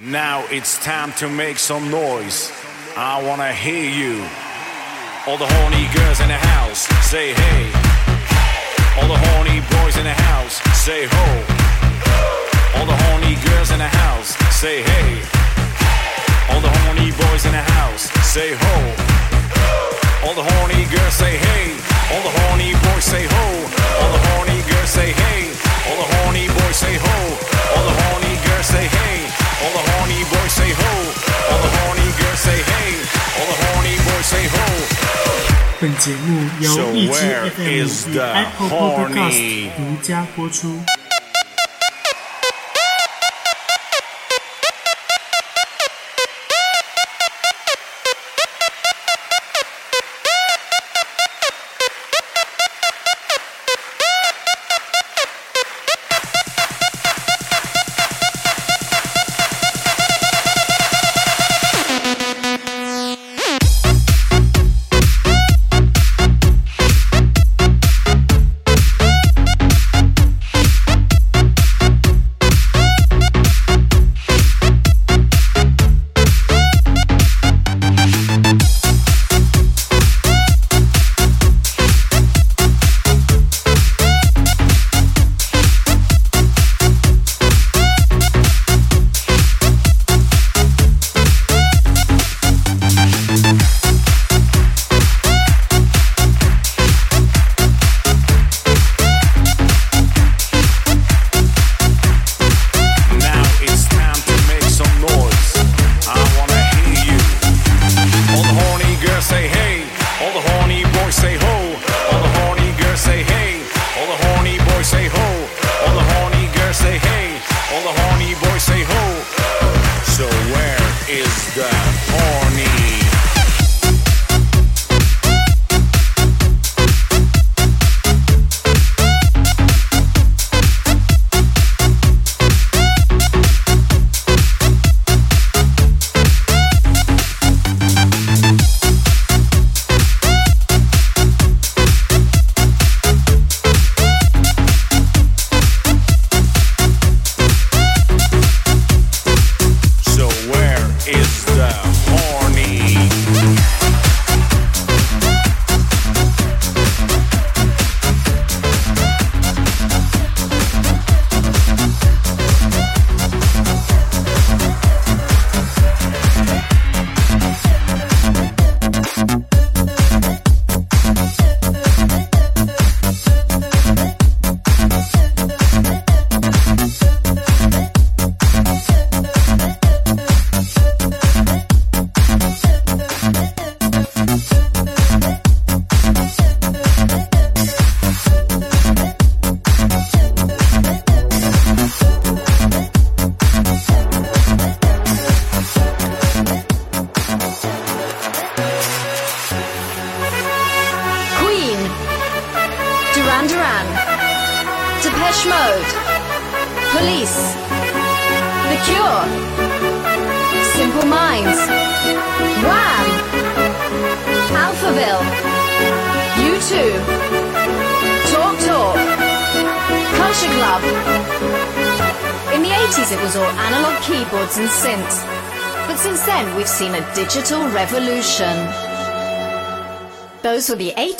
Now it's time to make some noise. I wanna hear you. All the horny girls in the house, say hey. All the horny boys in the house, say ho. All the horny girls in the house, say hey. All the horny boys in the house, say ho. All the horny girls say hey. All the horny boys say ho. All the horny girls say hey. All the horny boys say ho. All the horny girls say hey. All the horny boys say ho. All the horny girls say hey. All the horny boys say ho. 本节目由 So 荔枝 where FM is 与 the Apple horny? Podcast 独家播出。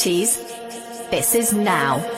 This is now.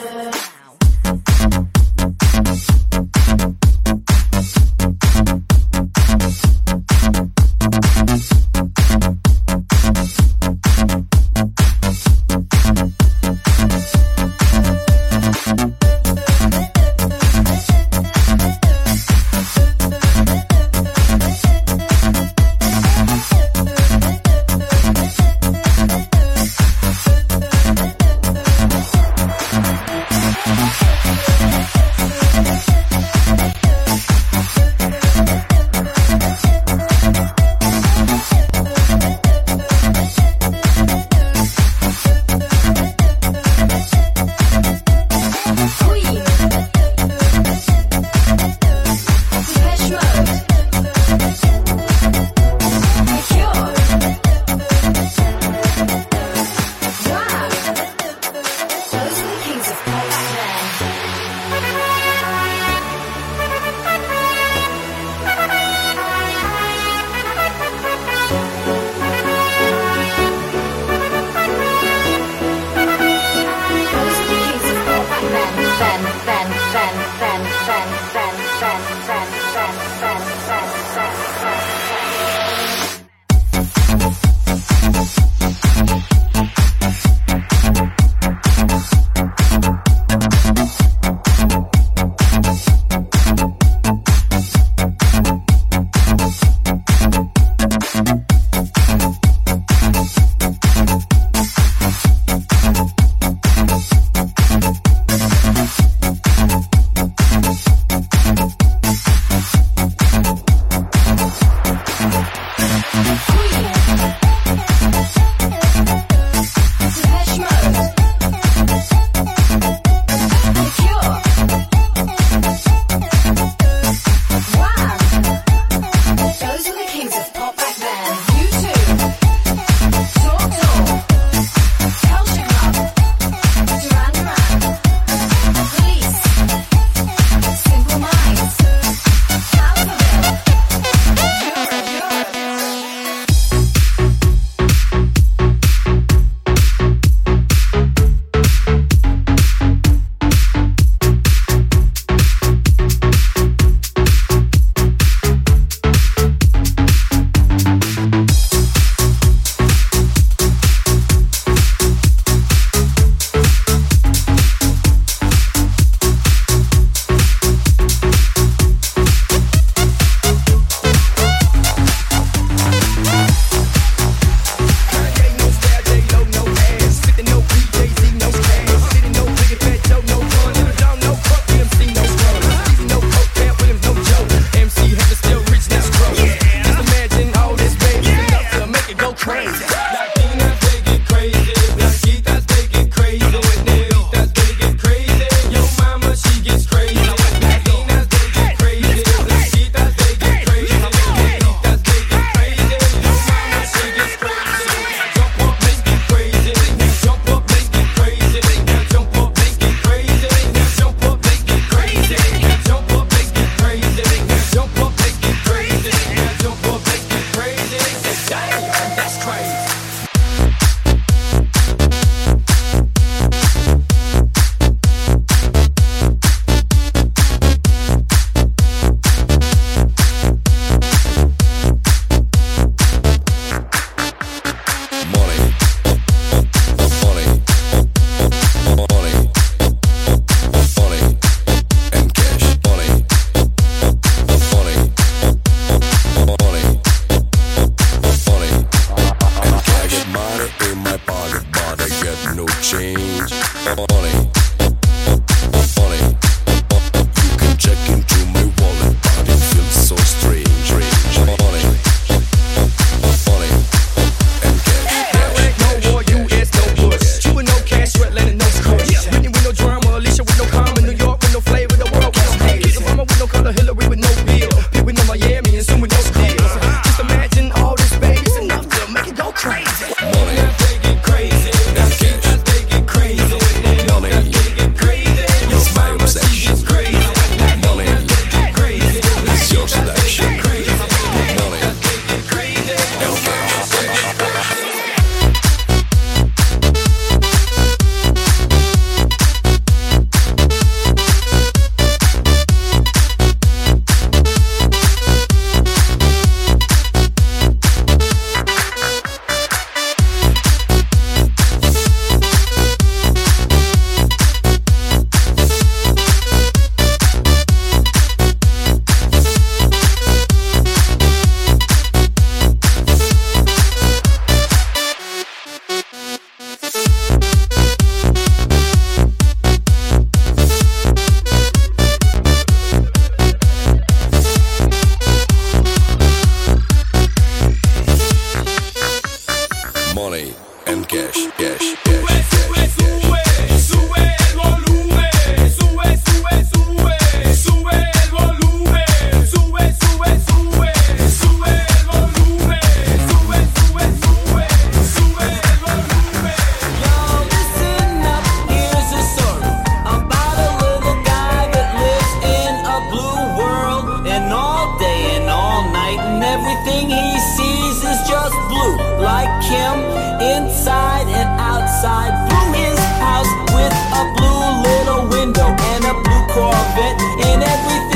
and all day and all night, and everything he sees is just blue, like him, inside and outside. Blue his house with a blue little window and a blue Corvette, and everything.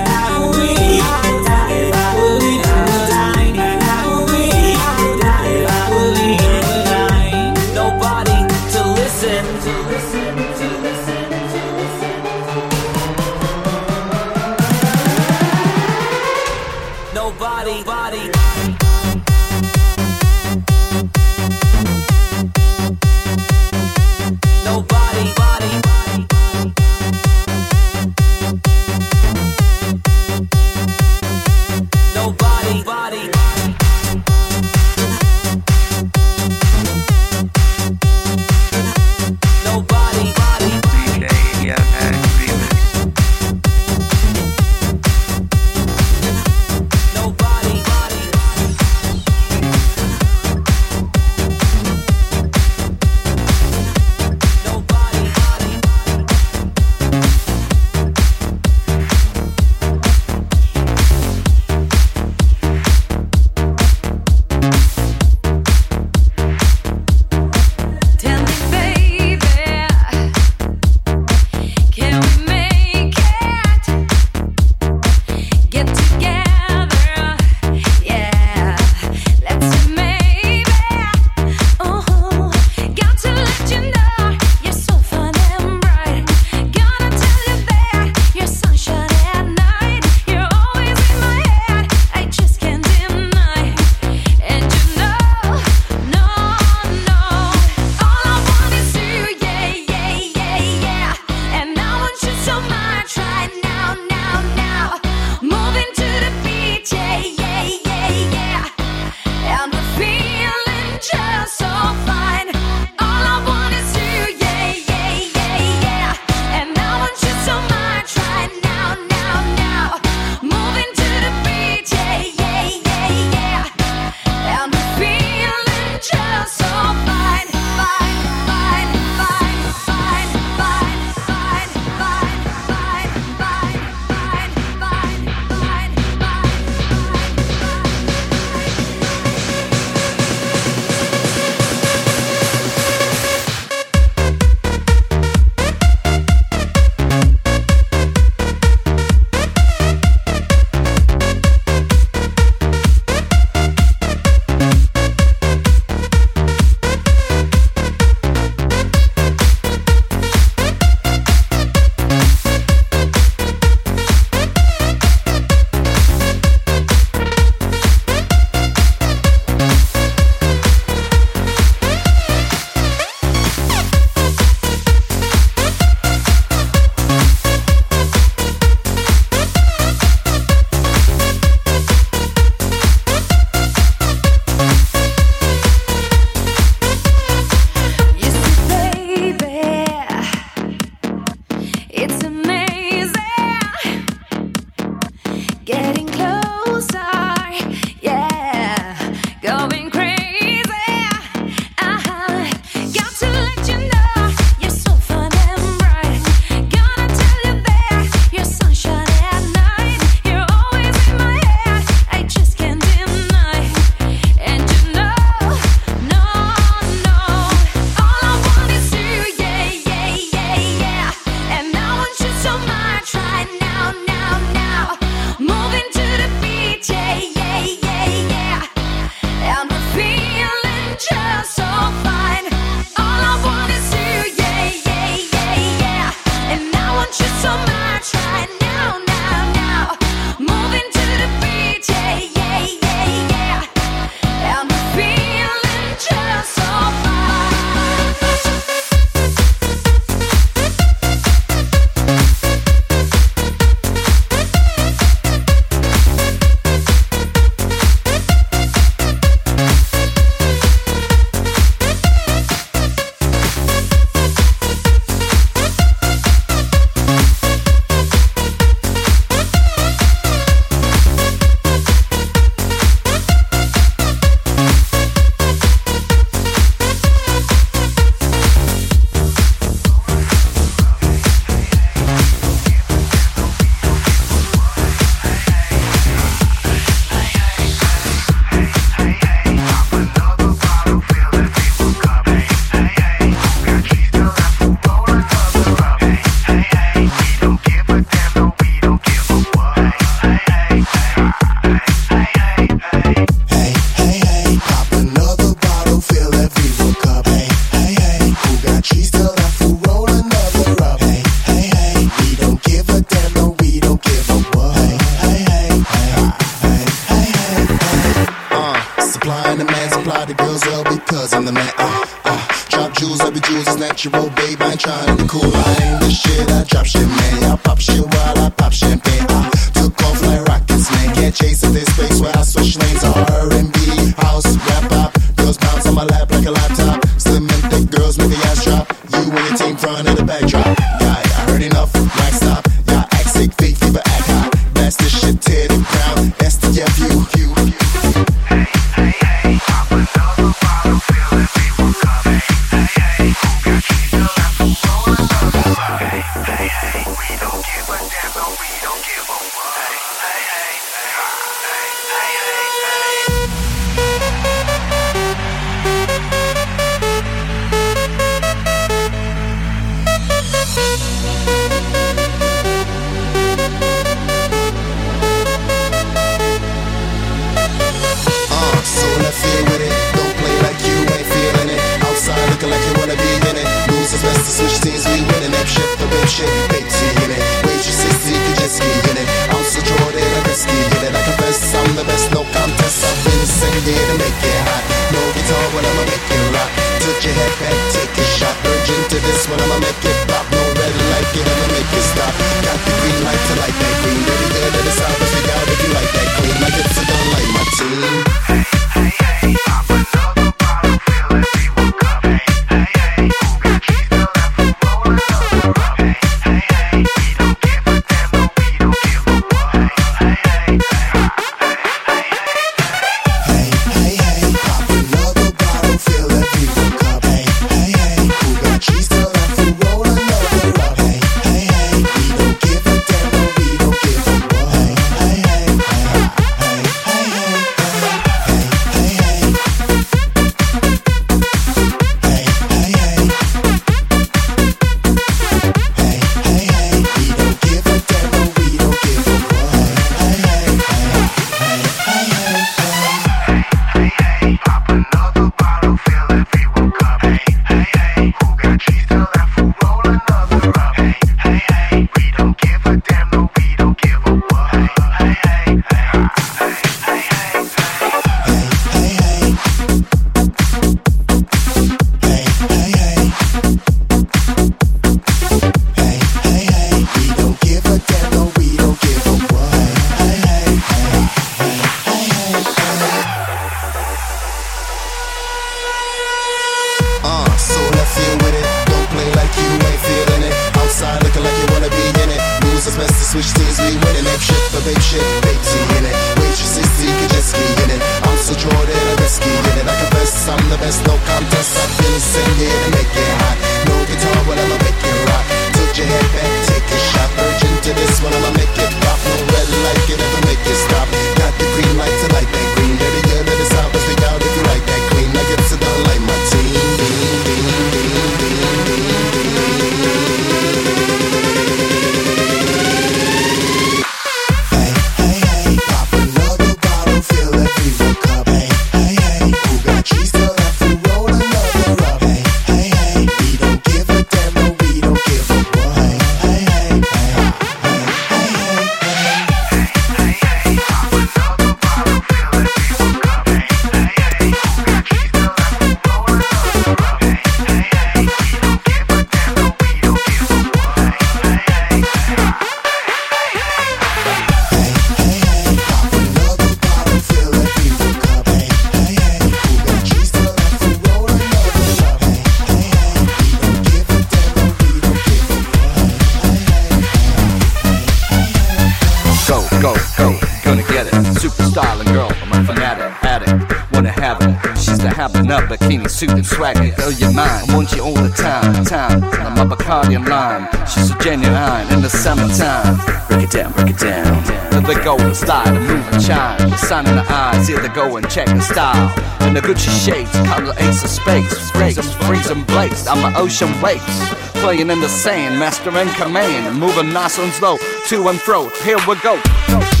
slide, a move and chime. The sign in the eyes, here they go and check the style. And the Gucci shades, cover ace of space. Freeze, freeze blaze, I'm an ocean waves. Playing in the sand, master in command. Moving nice and slow, to and fro, here we go. go.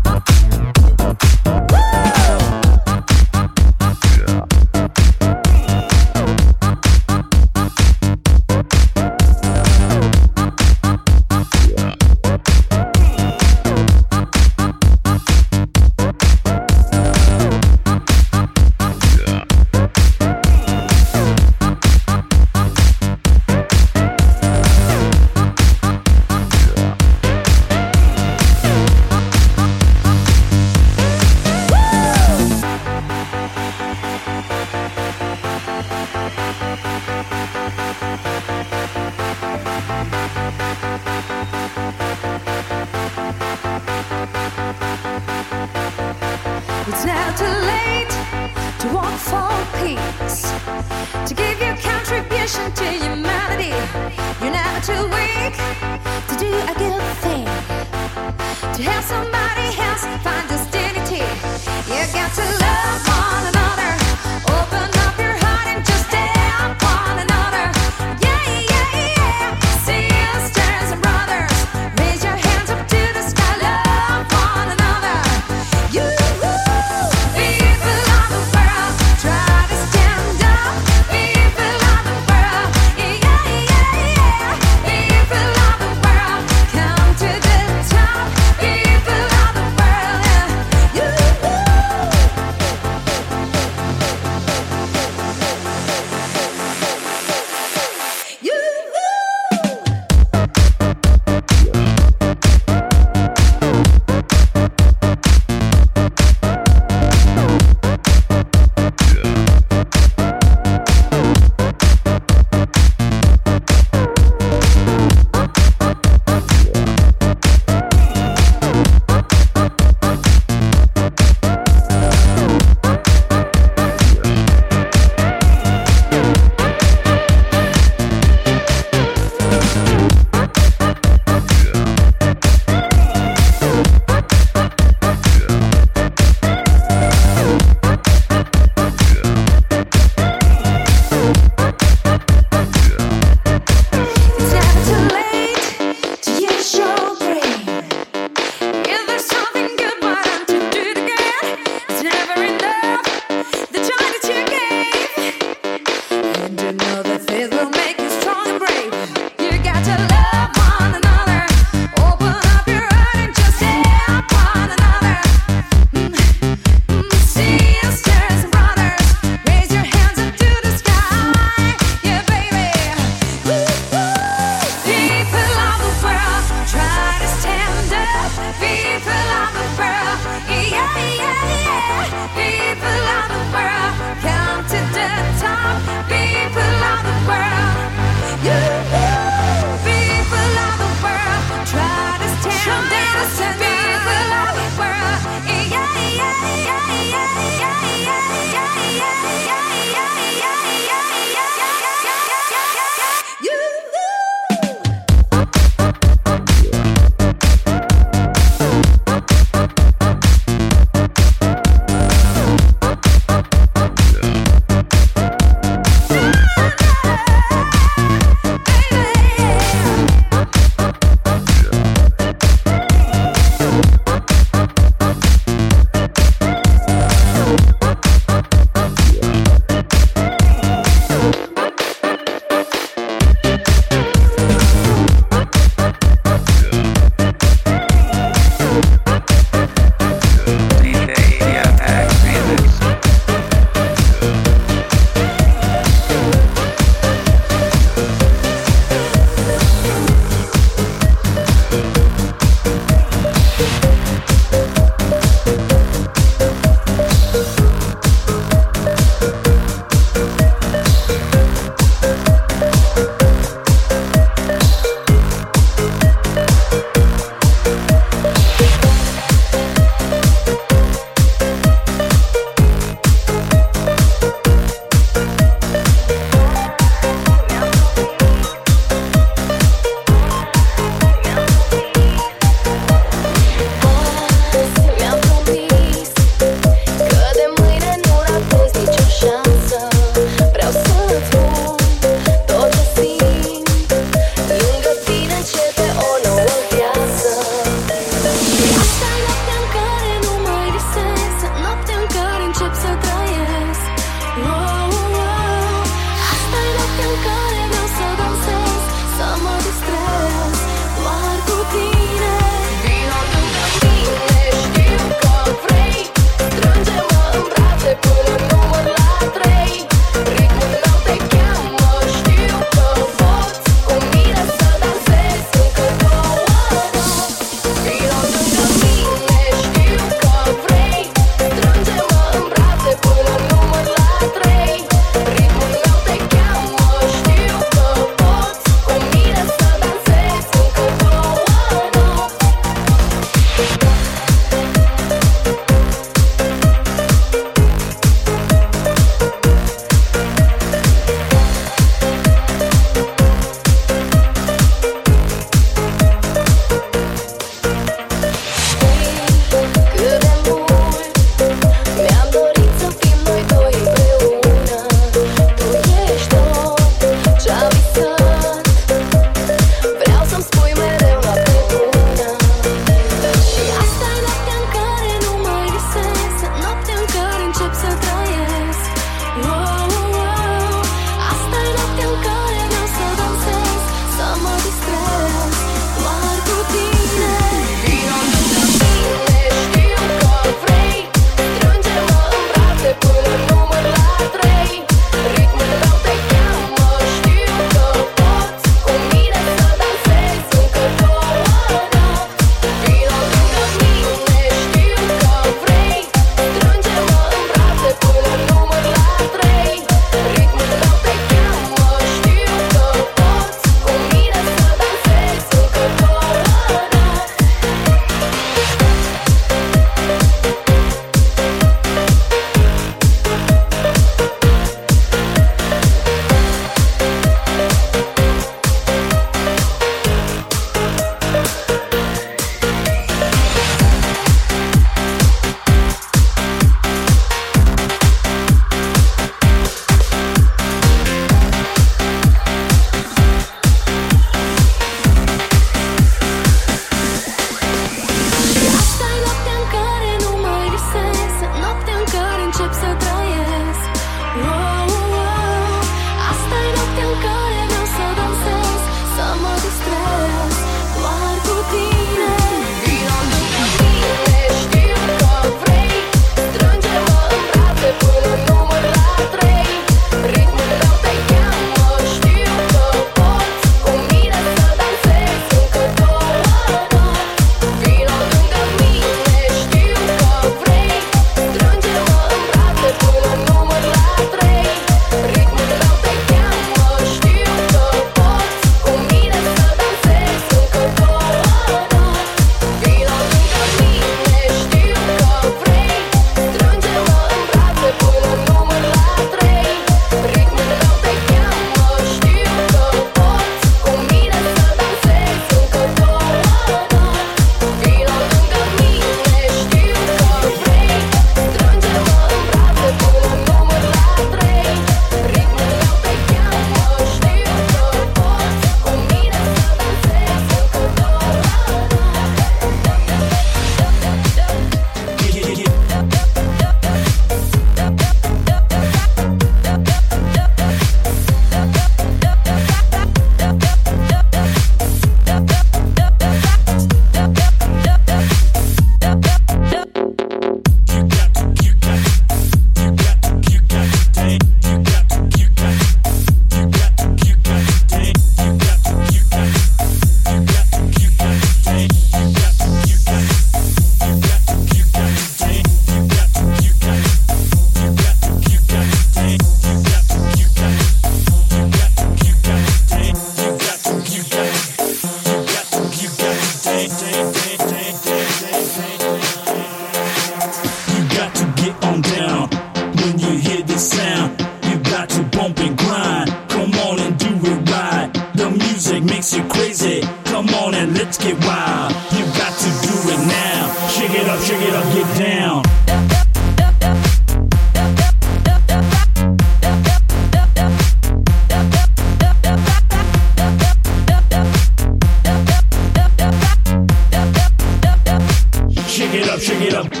get up.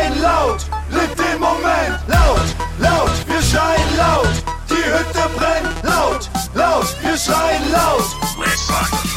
schreien laut, lebt den Moment. Laut, laut, wir schreien laut, die Hütte brennt. Laut, laut, wir schreien laut.